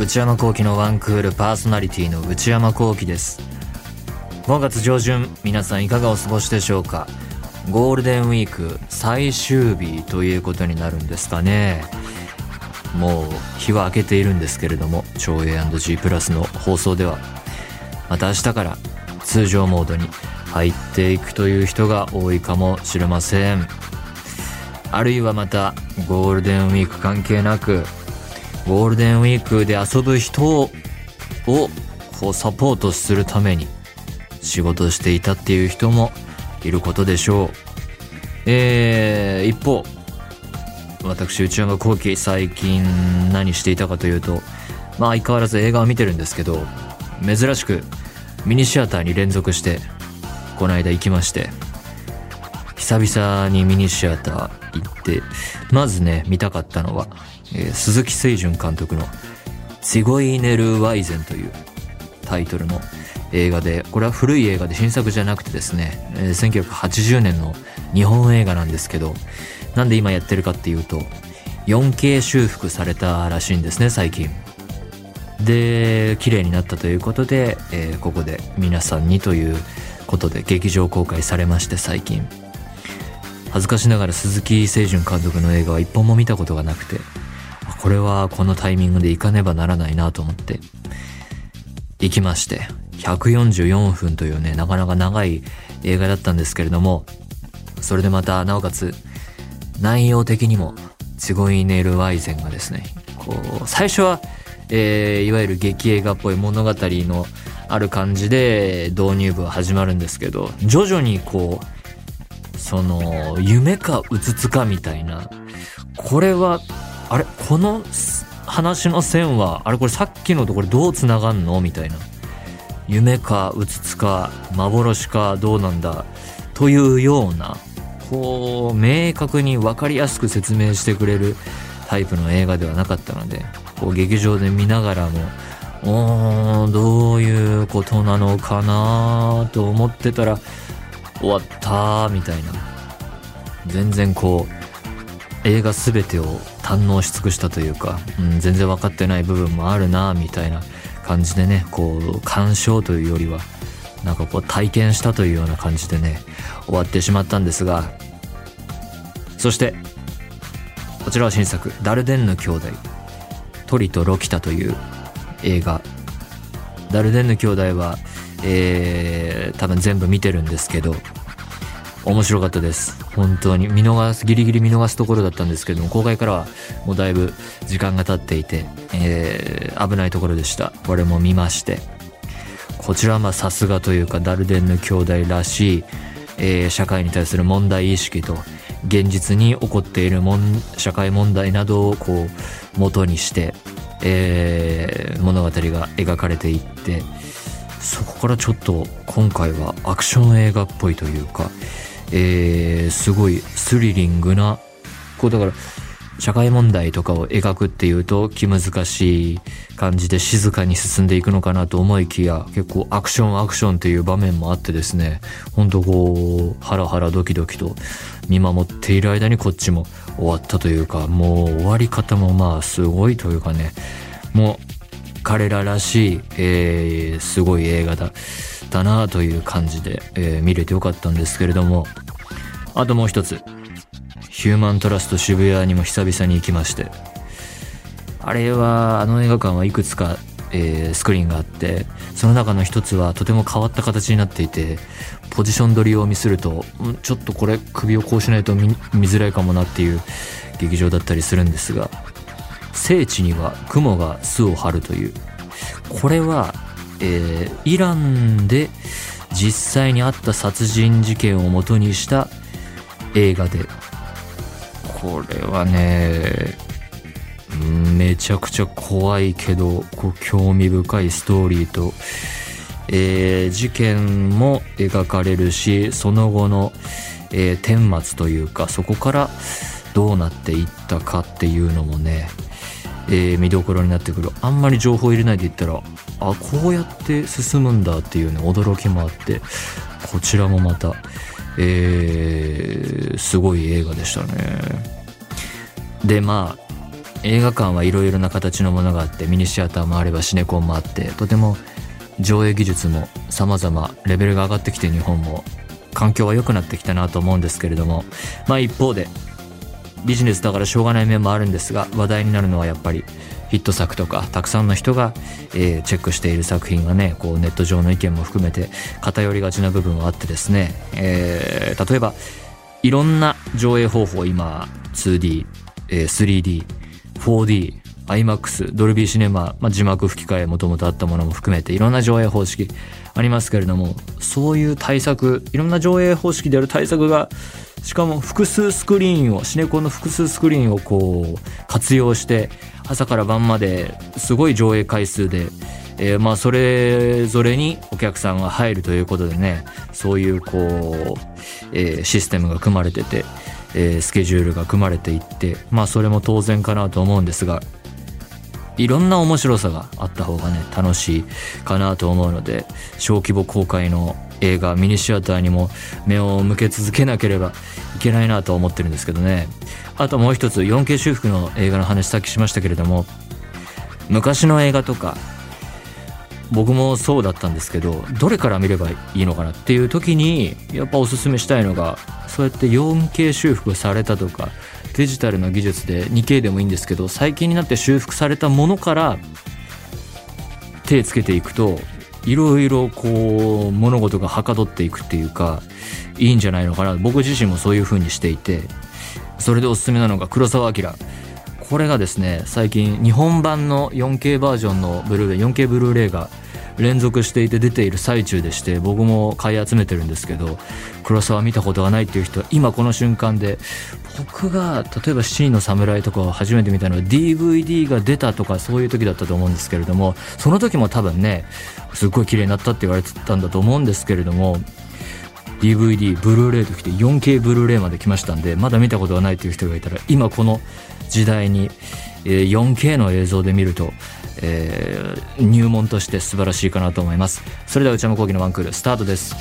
内山聖輝のワンクールパーソナリティの内山聖輝です。5月上旬皆さんいかがお過ごしでしょうか？ゴールデンウィーク最終日ということになるんですかね。もう日は明けているんですけれども超 A&G の放送では。また明日から通常モードに入っていくという人が多いかもしれません。あるいはまたゴールデンウィーク関係なくゴールデンウィークで遊ぶ人をこうサポートするために仕事していたっていう人もいることでしょう。えー、一方私内山聖輝最近何していたかというとまあ相変わらず映画を見てるんですけど珍しくミニシアターに連続してこの間行きまして久々にミニシアター行ってまずね見たかったのは、えー、鈴木清純監督の「ツィゴイネル・ワイゼン」というタイトルの映画でこれは古い映画で新作じゃなくてですね、えー、1980年の日本映画なんですけどなんで今やってるかっていうと 4K 修復されたらしいんですね最近。で綺麗になったということで、えー、ここで皆さんにということで劇場公開されまして最近。恥ずかしながら鈴木清純監督の映画は一本も見たことがなくてこれはこのタイミングで行かねばならないなと思って行きまして144分というねなかなか長い映画だったんですけれどもそれでまたなおかつ内容的にもツゴイネル・ワイゼンがですねこう最初は、えー、いわゆる劇映画っぽい物語のある感じで導入部は始まるんですけど徐々にこうその夢かうつつかみたいなこれはあれこの話の線はあれこれさっきのところどうつながんの？みたいな。夢かうつつか幻かどうなんだ？というようなこう明確に分かりやすく説明してくれるタイプの映画ではなかったのでこう劇場で見ながらもおーどういうことなのかなと思ってたら終わったみたいな。全然こう映画全てを堪能し尽くしたというか、うん、全然分かってない部分もあるなみたいな感じでねこう鑑賞というよりはなんかこう体験したというような感じでね終わってしまったんですがそしてこちらは新作ダルデンヌ兄弟トリとロキタという映画。ダルデンヌ兄弟は、えー、多分全部見てるんですけど面白かったです。本当に。見逃すギリギリ見逃すところだったんですけども公開からはもうだいぶ時間が経っていて、えー、危ないところでした。これも見まして。こちらはまあさすがというかダルデンヌ兄弟らしい、えー、社会に対する問題意識と現実に起こっているもん社会問題などをこう元にしてえー、物語が描かれていってそこからちょっと今回はアクション映画っぽいというか、えー、すごいスリリングなこうだから社会問題とかを描くっていうと気難しい感じで静かに進んでいくのかなと思いきや結構アクションアクションっていう場面もあってですねほんとこうハラハラドキドキと見守っている間にこっちも終わったというかもう終わり方もまあすごいというかねもう彼ららしい、えー、すごい映画だ。だなという感じで、えー、見れてよかったんですけれども。あともう一つ。ヒューマントラスト渋谷にも久々に行きまして。あれはあの映画館はいくつか、えー、スクリーンがあってその中の一つはとても変わった形になっていてポジション取りをミスるとちょっとこれ首をこうしないと見づらいかもなっていう劇場だったりするんですが聖地には雲が巣を張るという。これは、えー、イランで実際にあった殺人事件をもとにした映画で。これはねめちゃくちゃ怖いけどこう興味深いストーリーとえー、事件も描かれるしその後の、えー、顛末というかそこからどうなっていったかっていうのもね、えー、見どころになってくる。あんまり情報入れないで言ったらあこうやって進むんだっていうね驚きもあってこちらもまた、えー、すごい映画でしたね。でまあ映画館はいろいろな形のものがあってミニシアターもあればシネコンもあってとても上映技術も様々レベルが上がってきて日本も環境は良くなってきたなと思うんですけれどもまあ一方でビジネスだからしょうがない面もあるんですが話題になるのはやっぱりヒット作とかたくさんの人が、えー、チェックしている作品がねこうネット上の意見も含めて偏りがちな部分はあってですね、えー、例えばいろんな上映方法今 2D、えー、3D 4D IMAX ドルビーシネマ、まあ、字幕吹き替えもともとあったものも含めていろんな上映方式ありますけれどもそういう対策いろんな上映方式である対策がしかも複数スクリーンをシネコンの複数スクリーンをこう活用して朝から晩まですごい上映回数で、えー、まあそれぞれにお客さんが入るということでねそういうこう、えー、システムが組まれてて、えー、スケジュールが組まれていってまあそれも当然かなと思うんですがいろんな面白さがあった方がね楽しいかなと思うので小規模公開の映画ミニシアターにも目を向け続けなければいけないなと思ってるんですけどね。あともう一つ 4K 修復の映画の話さっきしましたけれども昔の映画とか僕もそうだったんですけどどれから見ればいいのかなっていう時にやっぱおすすめしたいのがそうやって 4K 修復されたとかデジタルの技術で 2K でもいいんですけど最近になって修復されたものから手つけていくといろいろこう物事がはかどっていくっていうかいいんじゃないのかな。僕自身もそういう風にしていてそれでおすすめなのが黒澤明。これがですね最近日本版の 4K バージョンのブルーレイ 4K ブルーレイが連続していて出ている最中でして僕も買い集めてるんですけど黒沢見たことがないっていう人は今この瞬間で僕が例えば「七人の侍」とかを初めて見たのは DVD が出たとかそういう時だったと思うんですけれどもその時も多分ねすっごい綺麗になったって言われてたんだと思うんですけれども DVD ブルーレイときて 4K ブルーレイまで来ましたんでまだ見たことがないという人がいたら今この時代に 4K の映像で見るとえー、入門として素晴らしいかなと思います。それでは内山昂輝のワンクールスタートです。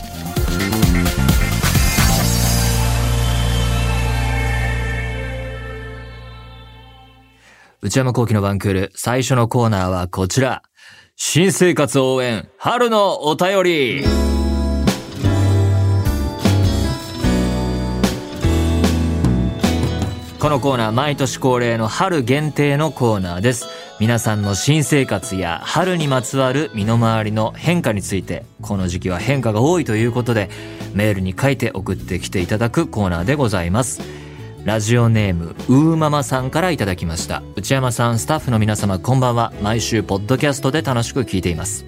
内山昂輝のワンクール最初のコーナーはこちら。新生活応援春のお便り。このコーナー毎年恒例の春限定のコーナーです。皆さんの新生活や春にまつわる身の回りの変化についてこの時期は変化が多いということでメールに書いて送ってきていただくコーナーでございます。ラジオネームうーママさんからいただきました。内山さんスタッフの皆様こんばんは。毎週ポッドキャストで楽しく聞いています。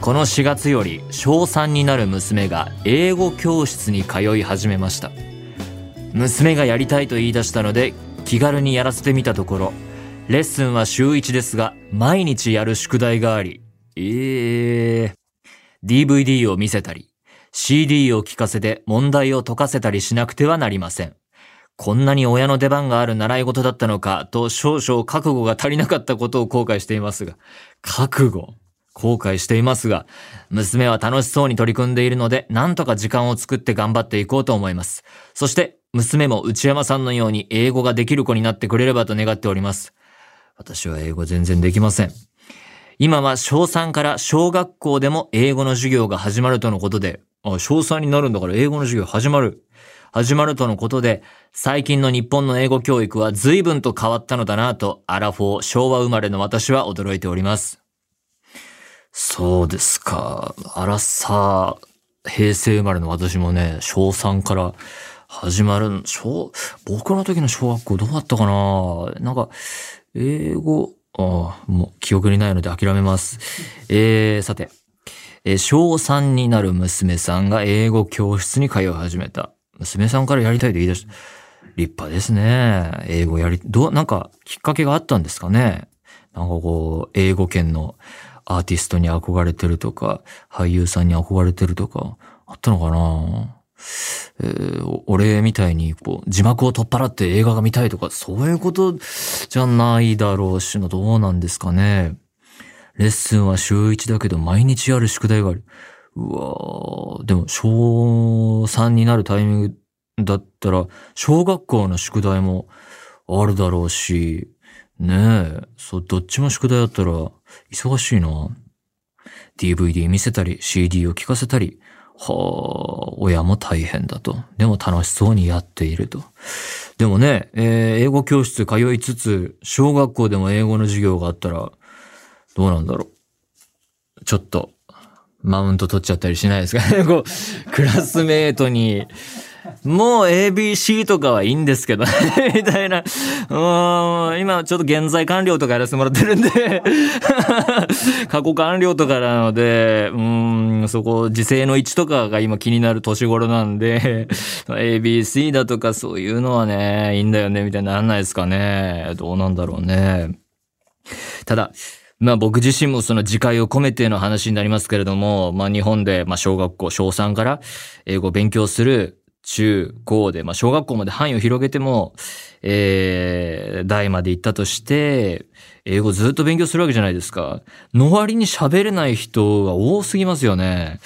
この4月より小3になる娘が英語教室に通い始めました。娘がやりたいと言い出したので気軽にやらせてみたところレッスンは週1ですが、毎日やる宿題があり、ええー、DVD を見せたり、CD を聞かせて問題を解かせたりしなくてはなりません。こんなに親の出番がある習い事だったのかと少々覚悟が足りなかったことを後悔していますが、覚悟後悔していますが、娘は楽しそうに取り組んでいるので、なんとか時間を作って頑張っていこうと思います。そして、娘も内山さんのように英語ができる子になってくれればと願っております。私は英語全然できません。今は小3から小学校でも英語の授業が始まるとのことで、あ、小3になるんだから英語の授業始まる。始まるとのことで、最近の日本の英語教育は随分と変わったのだなと、アラフォー、昭和生まれの私は驚いております。そうですか。アラサー、平成生まれの私もね、小3から始まる、小、僕の時の小学校どうだったかな？なんか、英語、あ、もう記憶にないので諦めます。えー、さて、えー、小3になる娘さんが英語教室に通い始めた。娘さんからやりたいと言い出した。立派ですね。英語やり、どう、なんかきっかけがあったんですかね？なんかこう、英語圏のアーティストに憧れてるとか、俳優さんに憧れてるとか、あったのかな、みたいにこう字幕を取っ払って映画が見たいとか、そういうことじゃないだろうしの、どうなんですかね。レッスンは週1だけど毎日やる宿題がある。うわでも小3になるタイミングだったら、小学校の宿題もあるだろうし、ねえ、そう、どっちも宿題あったら、忙しいな。DVD 見せたり、CD を聴かせたり、はあ、親も大変だと。でも楽しそうにやっていると。でもね、えー、英語教室通いつつ、小学校でも英語の授業があったら、どうなんだろう。ちょっと、マウント取っちゃったりしないですかね。こう、クラスメートに、もう ABC とかはいいんですけどね みたいな。うん、今ちょっと現在完了とかやらせてもらってるんで 過去完了とかなので、うん、そこ、時勢の位置とかが今気になる年頃なんで、ABC だとかそういうのはね、いいんだよね、みたいにならないですかね。どうなんだろうね。ただ、まあ僕自身もその自戒を込めての話になりますけれども、まあ日本で、まあ小学校、小3から英語を勉強する中高で、まあ小学校まで範囲を広げても、えー、大まで行ったとして、英語ずっと勉強するわけじゃないですか。の割に喋れない人が多すぎますよね。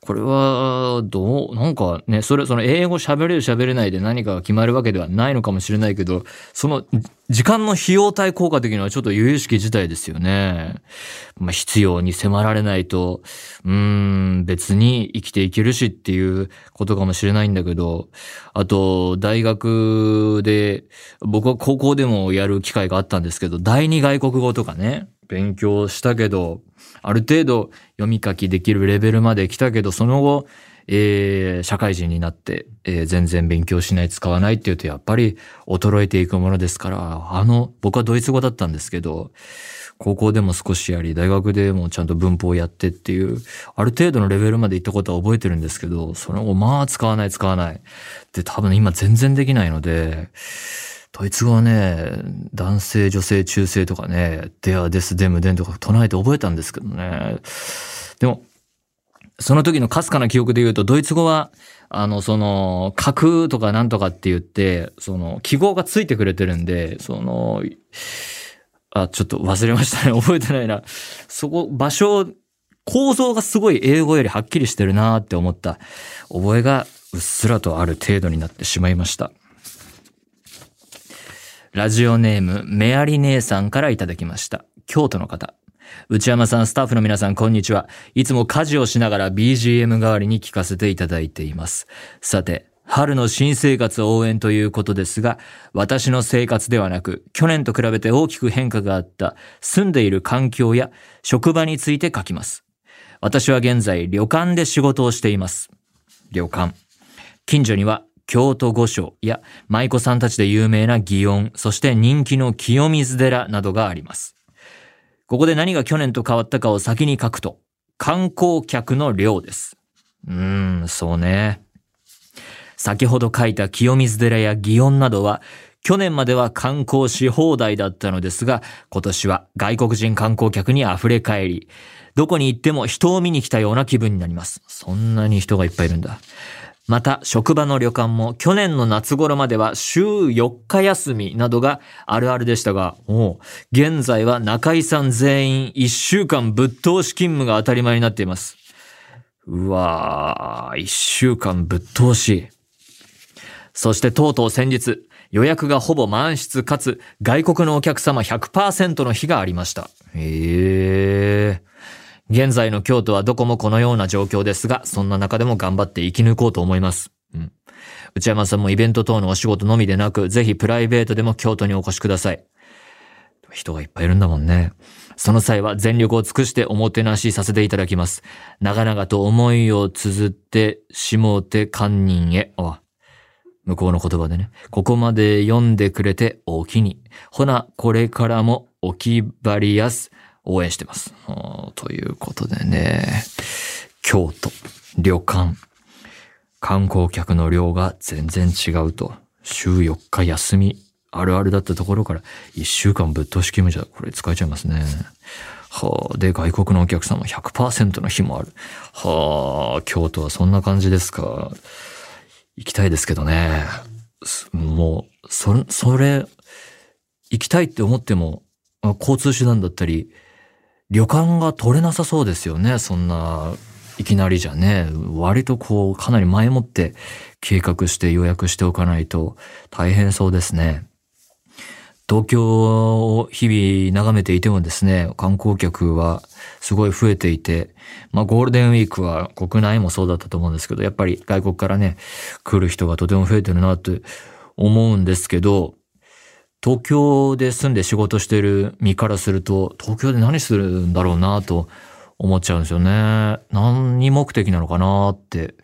これは、どう、なんかね、それ、その英語喋れる喋れないで何かが決まるわけではないのかもしれないけど、その時間の費用対効果的にはちょっと有意識自体ですよね。まあ、必要に迫られないと、うーん、別に生きていけるしっていうことかもしれないんだけど、あと、大学で、僕は高校でもやる機会があったんですけど、第二外国語とかね、勉強したけど、ある程度読み書きできるレベルまで来たけど、その後、えー、社会人になって、えー、全然勉強しない、使わないっていうと、やっぱり衰えていくものですから、あの、僕はドイツ語だったんですけど、高校でも少しやり、大学でもちゃんと文法をやってっていう、ある程度のレベルまで行ったことは覚えてるんですけど、その後、まあ使わない、使わない。で、多分今全然できないので、ドイツ語はね、男性、女性、中性とかね、デア、デス、デム、デンとか唱えて覚えたんですけどね。でも、その時のかすかな記憶で言うと、ドイツ語は、あの、その、書くとかなんとかって言って、その、記号がついてくれてるんで、その、あ、ちょっと忘れましたね。覚えてないな。そこ、場所、構造がすごい英語よりはっきりしてるなって思った覚えがうっすらとある程度になってしまいました。ラジオネーム、メアリ姉さんからいただきました。京都の方。内山さん、スタッフの皆さん、こんにちは。いつも家事をしながら BGM 代わりに聞かせていただいています。さて、春の新生活応援ということですが、私の生活ではなく、去年と比べて大きく変化があった住んでいる環境や職場について書きます。私は現在、旅館で仕事をしています。旅館。近所には京都御所や舞妓さんたちで有名な祇園、そして人気の清水寺などがあります。ここで何が去年と変わったかを先に書くと、観光客の量です。うーん、そうね。先ほど書いた清水寺や祇園などは、去年までは観光し放題だったのですが、今年は外国人観光客に溢れ返り、どこに行っても人を見に来たような気分になります。そんなに人がいっぱいいるんだ。また、職場の旅館も去年の夏頃までは週4日休みなどがあるあるでしたが、もう、現在は中井さん全員1週間ぶっ通し勤務が当たり前になっています。うわぁ、1週間ぶっ通し。そしてとうとう先日、予約がほぼ満室かつ外国のお客様100%の日がありました。へえ。現在の京都はどこもこのような状況ですが、そんな中でも頑張って生き抜こうと思います。うん。内山さんもイベント等のお仕事のみでなく、ぜひプライベートでも京都にお越しください。人がいっぱいいるんだもんね。その際は全力を尽くしておもてなしさせていただきます。長々と思いを綴ってしもて堪忍へ。あ、向こうの言葉でね。ここまで読んでくれておきに。ほな、これからもお気張りやす。応援してます。ということでね、京都、旅館、観光客の量が全然違うと。週4日休み、あるあるだったところから1週間ぶっ通し勤務じゃ、これ使えちゃいますね。はあ、で、外国のお客様100%の日もある。はあ、京都はそんな感じですか。行きたいですけどね。もう、それ、それ、行きたいって思っても、交通手段だったり、旅館が取れなさそうですよね。そんな、いきなりじゃね。割とこう、かなり前もって計画して予約しておかないと大変そうですね。東京を日々眺めていてもですね、観光客はすごい増えていて、まあゴールデンウィークは国内もそうだったと思うんですけど、やっぱり外国からね、来る人がとても増えてるなって思うんですけど、東京で住んで仕事してる身からすると、東京で何するんだろうなと思っちゃうんですよね。何に目的なのかなって。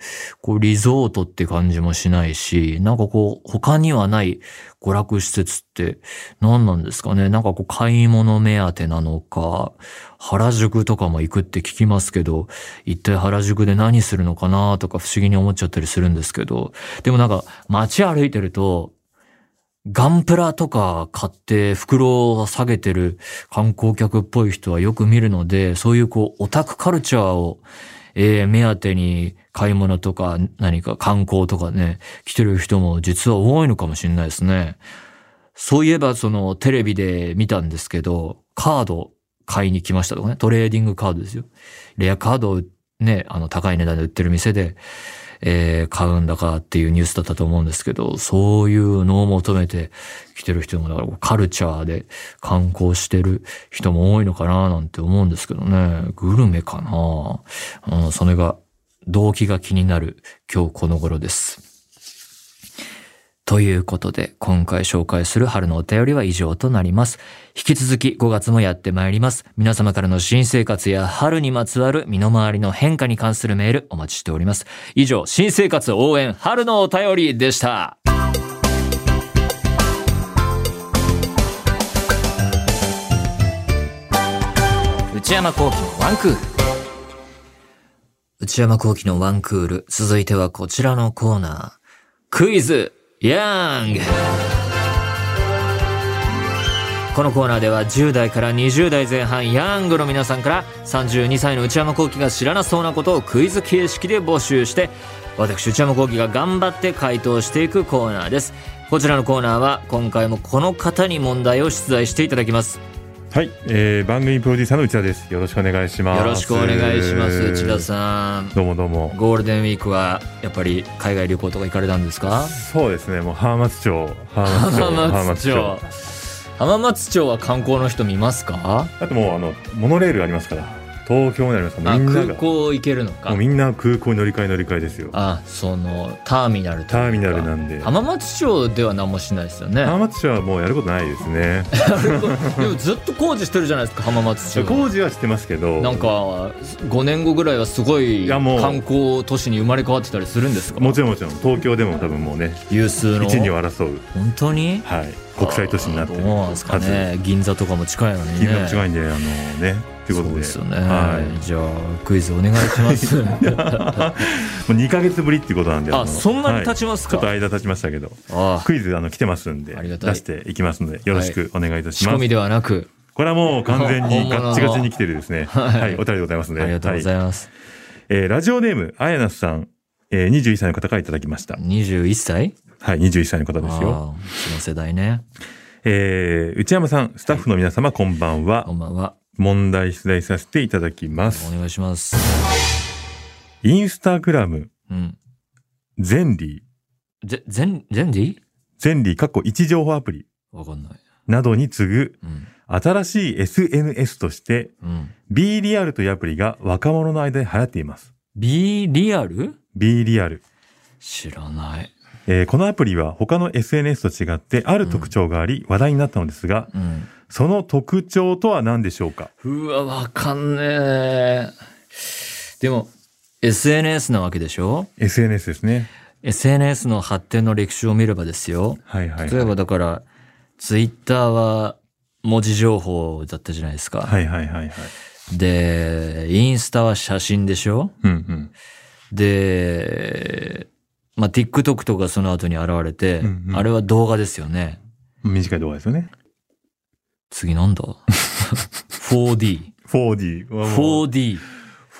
こう、リゾートって感じもしないし、なんかこう、他にはない娯楽施設って何なんですかね。なんかこう、買い物目当てなのか、原宿とかも行くって聞きますけど、一体原宿で何するのかなとか不思議に思っちゃったりするんですけど、でもなんか街歩いてると、ガンプラとか買って袋を下げてる観光客っぽい人はよく見るので、そういうこうオタクカルチャーを、えー、目当てに買い物とか何か観光とかね、来てる人も実は多いのかもしれないですね。そういえばそのテレビで見たんですけど、カード買いに来ましたとかね、トレーディングカードですよ。レアカードをね、あの高い値段で売ってる店で、えー、買うんだかっていうニュースだったと思うんですけど、そういうのを求めて来てる人も、だからカルチャーで観光してる人も多いのかななんて思うんですけどね。グルメかなうん、それが動機が気になる今日この頃です。ということで、今回紹介する春のお便りは以上となります。引き続き5月もやってまいります。皆様からの新生活や春にまつわる身の回りの変化に関するメールお待ちしております。以上、新生活応援春のお便りでした。内山幸喜のワンクール。内山幸喜のワンクール。続いてはこちらのコーナー。クイズヤングこのコーナーでは10代から20代前半ヤングの皆さんから32歳の内山聖輝が知らなそうなことをクイズ形式で募集して私内山聖輝が頑張って回答していくコーナーです。こちらのコーナーは今回もこの方に問題を出題していただきます。はい、えー、番組プロデューサーの内田です。よろしくお願いします。よろしくお願いします。内田さん。どうもどうも。ゴールデンウィークはやっぱり海外旅行とか行かれたんですか？そうですね。もう浜松町、浜松町。浜松町は観光の人見ますか？あともうあのモノレールありますから。東京になります。かみんな空港行けるのか。みんな空港に乗り換え乗り換えですよ。あそのターミナルターミナルなんで。浜松町では何もしないですよね。浜松町はもうやることないですね。でもずっと工事してるじゃないですか浜松町工事はしてますけど。なんか5年後ぐらいはすごい観光都市に生まれ変わってたりするんですか？もちろんもちろん。東京でも多分もうね有数の。一二を争う。本当に？はい。国際都市になってるどうなんですかね。銀座とかも近いのにね。銀座も近いんであのねということでですよね、はい、じゃあクイズお願いします。もう2か月ぶりっていうことなんであそんなに経ちますか、はい、ちょっと間経ちましたけどクイズあの来てますんで出していきますのでよろしくお願いいたします、仕込みではなく。これはもう完全にガッチガチに来てるですね。はい、お便りでございますねありがとうございます、はい、えー、ラジオネームあやなさん、えー、21歳の方からいただきました。21歳？はい21歳の方ですよ。その世代ね。えー、内山さん、スタッフの皆様、こんばんは。こんばんは。問題出題させていただきます。お願いします。インスタグラム、うん。ゼンリー。ゼ、ゼン、ゼンリー？ゼンリー、過去位置情報アプリ。わかんない。などに次ぐ、うん、新しい SNS として、うん、B リアルというアプリが若者の間で流行っています。B リアル ?B リアル。知らない。えー、このアプリは他の SNS と違ってある特徴があり、話題になったのですが、うん、その特徴とは何でしょうか？うわ、わかんねえ。でも、SNS なわけでしょ ?SNS ですね。SNS の発展の歴史を見ればですよ。はいはい、はい、例えばだから、ツイッターは文字情報だったじゃないですか。はいはいはいはい。で、インスタは写真でしょ？うんうん。で、まあ、TikTok とかその後に現れて、うんうん、あれは動画ですよね。短い動画ですよね。次なんだ ?4D。4D。4D。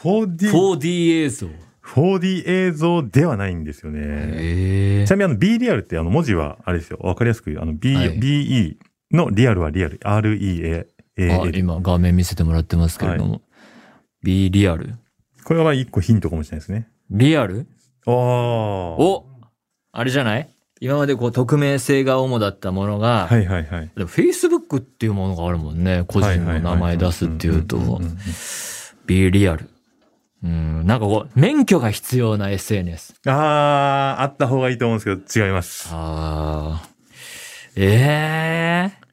4D。4D 映像。4D 映像ではないんですよね。ちなみにあの B リアルってあの文字はあれですよ。わかりやすく、あの B、はい、BE のリアルはリアル。REA。今画面見せてもらってますけれども。はい、B リアル。これは一個ヒントかもしれないですね。リアル？おおあれじゃない？今までこう匿名性が主だったものが、はいはいはい。でも Facebook っていうものがあるもんね。個人の名前出すっていうとんんんん、Be Real。うん、なんかこう、免許が必要な SNS。あー、あった方がいいと思うんですけど、違います。ああ。ええ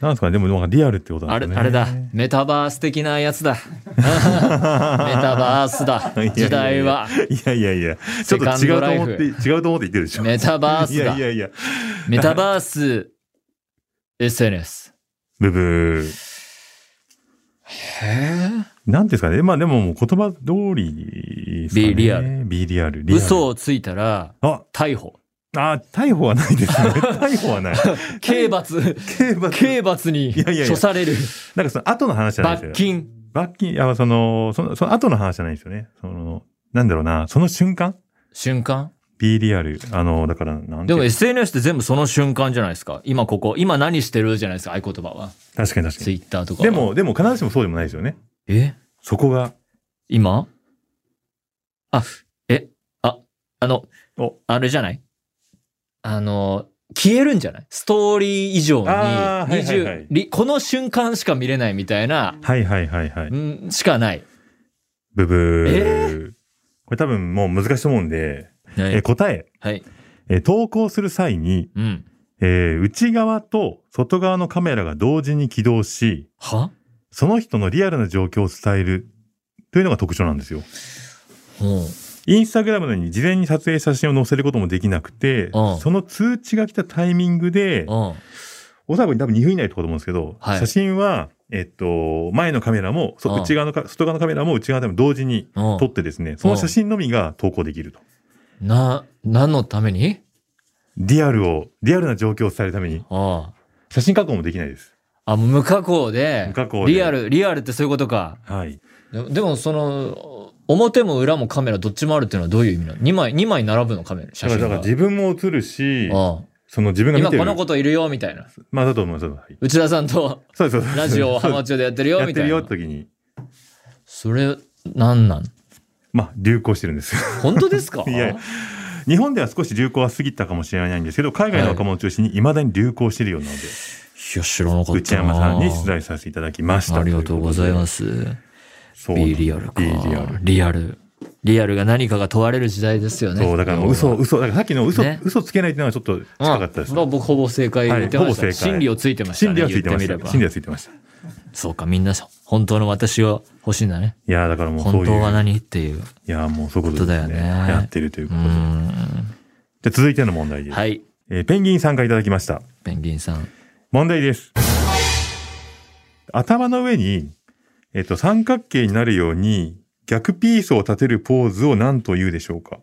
なんですかね、でも、なんかリアルってことなあれ、んですね。あれだ。メタバース的なやつだ。メタバースだ時代は。いやいやいや、ちょっと違うと思って、違うと思って言ってるでしょ。メタバースだいやい。やいや、メタバース SNS。ブブー。へえ。なんですかね。まあでももう言葉通りですかね。Be リアル。リアル嘘をついたら、あ、逮捕。あ、逮捕はないですね。逮捕はない。刑罰、刑罰。刑罰にいやいやいや処される。なんかその後の話じゃないですよ。罰。金。罰金、いや、その、その、その後の話じゃないですよね。その、なんだろうな、その瞬間？瞬間 ?Be リアル。あの、だから、なんてでも SNS って全部その瞬間じゃないですか。今ここ。今何してるじゃないですか、合言葉は。確かに確かに。ツイッターとかは。でも、でも必ずしもそうでもないですよね。え？そこが。今？あ、え、あ、あのお、あれじゃない？あの、消えるんじゃない？ストーリー以上にはいはいはい20りこの瞬間しか見れないみたいな、はいはいはいはい。んしかない。ブブー。えこれ多分もう難しいと思うんで、はいえー答え、はい。えー投稿する際に、うん。えー内側と外側のカメラが同時に起動し、は？その人のリアルな状況を伝えるというのが特徴なんですよ。うん。インスタグラムのように事前に撮影写真を載せることもできなくて、うんその通知が来たタイミングで、うん。おそらく多分2分以内とかと思うんですけど、はい写真は、えっと、前のカメラも、内側のか、外側のカメラも内側でも同時にうん撮ってですね、その写真のみが投稿できると。な、何のために？リアルを、リアルな状況を伝えるために、あ写真加工もできないです。あ。あ、無加工で、無加工でリアル、リアルってそういうことか。はい。ででもその、表も裏もカメラどっちもあるっていうのはどういう意味なの ?2 枚、2枚並ぶのカメラ、写真が。だから自分も映るし、あその自分が見てる。この子といるよ、みたいな。まあだと思います。はい内田さんとそうですそうです。ラジオを浜中中でやってるよ、みたいなやってるよっ。て時に、それ、なんなん？まあ流行してるんですよ。本当ですか？いや日本では少し流行は過ぎたかもしれないんですけど、海外の若者を中心に未だに流行しているようなので、いや、知らなかったな。内山さんに出題させていただきました。。ありがとうございますす。そう。B リアルか。B リアル。リアル。リアルが何かが問われる時代ですよね。そう、だから嘘、嘘、だからさっきの嘘、ね嘘つけないっていうのはちょっと近かったです。僕ほぼ正解言ってました。はいほぼ正解真理をついてましたね。心理はついてました。言ってみれば心理はついてました。そうか、みんな本当の私を欲しいんだね。いや、だからもうそういう。本当は何っていう。いや、もうそういうことだよねやってるといううことで。じゃ続いての問題です。はい。えーペンギンさんからいただきました。ペンギンさん。問題です。頭の上に、えっと、三角形になるように逆ピースを立てるポーズを何と言うでしょうか？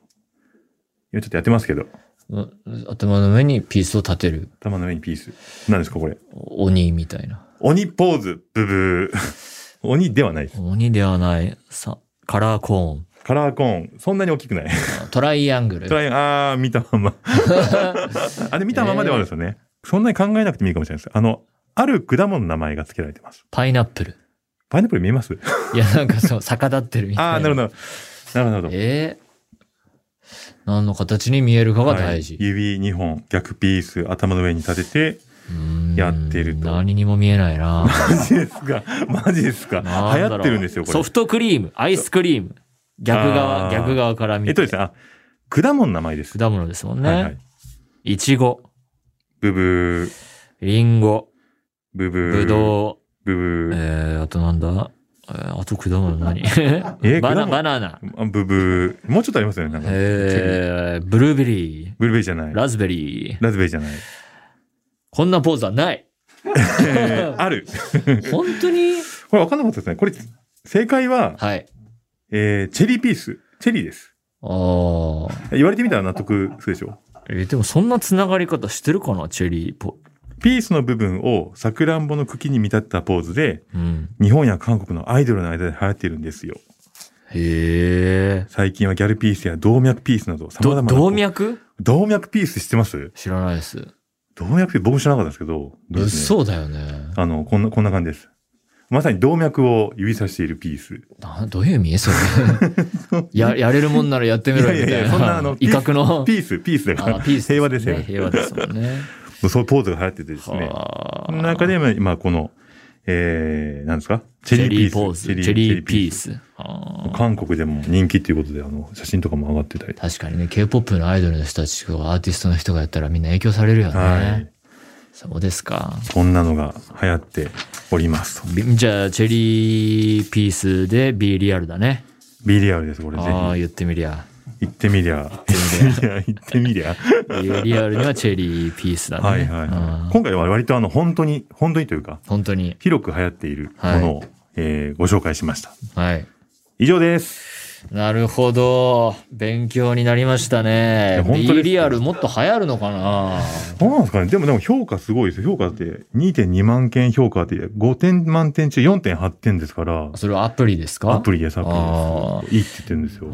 今ちょっとやってますけど。う頭の上にピースを立てる頭の上にピース。何ですかこれ？鬼みたいな。鬼ポーズ。ブブー。鬼ではないです。鬼ではない。さ、カラーコーン。カラーコーン。そんなに大きくない。トライアングルト。ライあー、見たまま。あれ見たままではあるんですよね。そんなに考えなくてもいいかもしれないです。あの、ある果物の名前が付けられてます。パイナップル。パイナップル見えます？いや、なんかそう、逆立ってるみたいな。あー、なるほど。なるほどなるほど。えー？何の形に見えるかが大事。はい指2本、逆ピース、頭の上に立てて、やってると何にも見えないな。マジですか？マジですか？流行ってるんですよ、これ。ソフトクリーム、アイスクリーム。逆側、逆側から見て。えっとですね、あ、果物の名前です。果物ですもんはいはいね。。いちご、ブブー、リンゴ、ブブー。ぶどブう、ブー。えー、あとなんだ？えーあと果物何？え バナ、果物？バナナ、あブブー。もうちょっとありますよね、なんか。えー、ブルーベリー、ブルーベリーじゃない。ラズベリー。ラズベリーじゃない。こんなポーズはない。え ーある。本当に？これ分かんなかったですね。これ、正解は、はい。えー、チェリーピース。チェリーです。ああ。言われてみたら納得するでしょ？えーでもそんな繋がり方してるかな？チェリーポ。ピースの部分をさくらんぼの茎に見立てたポーズで、うん。日本や韓国のアイドルの間で流行っているんですよ。へえ。最近はギャルピースや動脈ピースなど様ど々な。動脈？動脈ピース知ってます？知らないです。動脈ピース僕も知らなかったんですけど、ね？嘘だよね。あの、こんな、こんな感じです。まさに動脈を指さしているピース。どういう意味？それや、やれるもんならやってみろよみたいな。そんなあの、威嚇の。ピース、ピースだから。ピース、平和ですよ、ね。平和ですもんね。そういうポーズが流行っててですね。中で今この、えー、なんですか？チェリーポーズ。チェリーピース。韓国でも人気っていうことで、あの、写真とかも上がってたり。確かにね、K-POP のアイドルの人たちとかアーティストの人がやったらみんな影響されるよね。はいそうですか。そんなのが流行っておりますじゃあ、チェリーピースで B リアルだね。B リアルです、これぜひ。ああ、言ってみりゃ。言ってみりゃ。言ってみりゃ。言ってみりゃ。リアルにはチェリーピースだね。はいはい、はい。今回は割とあの、本当に、本当にというか、本当に。広く流行っているものを、はい、えー、ご紹介しました。はい。以上です。なるほど。勉強になりましたね。B リアルもっと流行るのかな？そうなんですかね？でもでも評価すごいですよ。評価って2.2万件評価って5点満点中4.8点ですから。それはアプリですか？アプリでアプリです。いいって言ってるんですよ。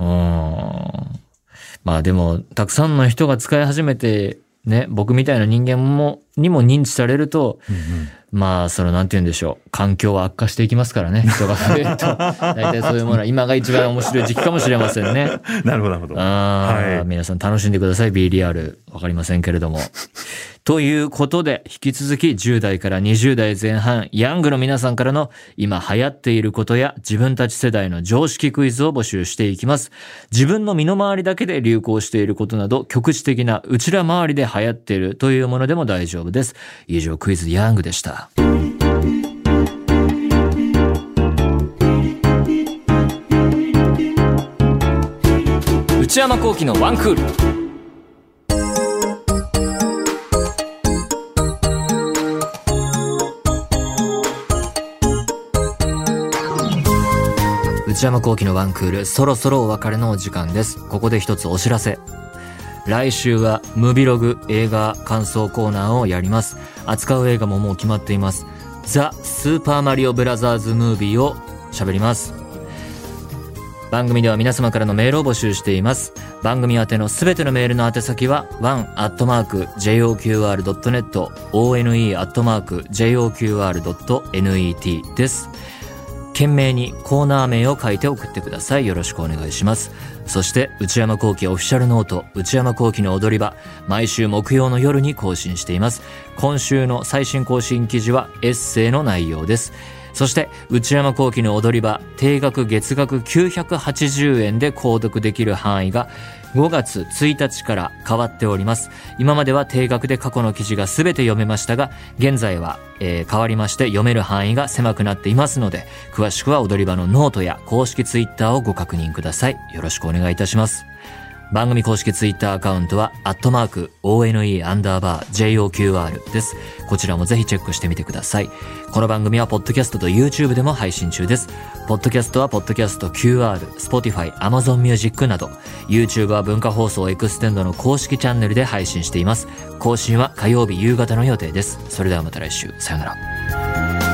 まあでも、たくさんの人が使い始めて、ね、僕みたいな人間も、にも認知されると、うんうんまあ、その、なんて言うんでしょう。環境は悪化していきますからね。人が増えると。大体そういうものは、今が一番面白い時期かもしれませんね。なるほど、なるほど。あはい、皆さん楽しんでください。B リアル。わかりませんけれども。ということで、引き続き10代から20代前半、ヤングの皆さんからの今流行っていることや自分たち世代の常識クイズを募集していきます。自分の身の回りだけで流行していることなど、局地的なうちら周りで流行っているというものでも大丈夫です。以上、クイズヤングでした。内山幸喜のワンクール。内山幸喜のワンクール、そろそろお別れのお時間です。ここで一つお知らせ。来週はムビログ映画感想コーナーをやります。扱う映画ももう決まっています。ザ・スーパーマリオブラザーズムービーを喋ります。番組では皆様からのメールを募集しています。番組宛てのすべてのメールの宛先は one.joqr.net one.joqr.net です。懸命にコーナー名を書いて送ってください。よろしくお願いします。そして、内山幸喜オフィシャルノート、内山幸喜の踊り場、毎週木曜の夜に更新しています。今週の最新更新記事はエッセイの内容です。そして、内山昂輝の踊り場、定額月額980円で購読できる範囲が5月1日から変わっております。今までは定額で過去の記事が全て読めましたが、現在は、えー、変わりまして読める範囲が狭くなっていますので、詳しくは踊り場のノートや公式ツイッターをご確認ください。よろしくお願いいたします。番組公式ツイッターアカウントは、アットマーク、ONE アンダーバー JOQR です。こちらもぜひチェックしてみてください。この番組は、ポッドキャストと YouTube でも配信中です。ポッドキャストは、ポッドキャスト QR、Spotify、Amazon Music など、YouTube は文化放送エクステンドの公式チャンネルで配信しています。更新は火曜日夕方の予定です。それではまた来週。さよなら。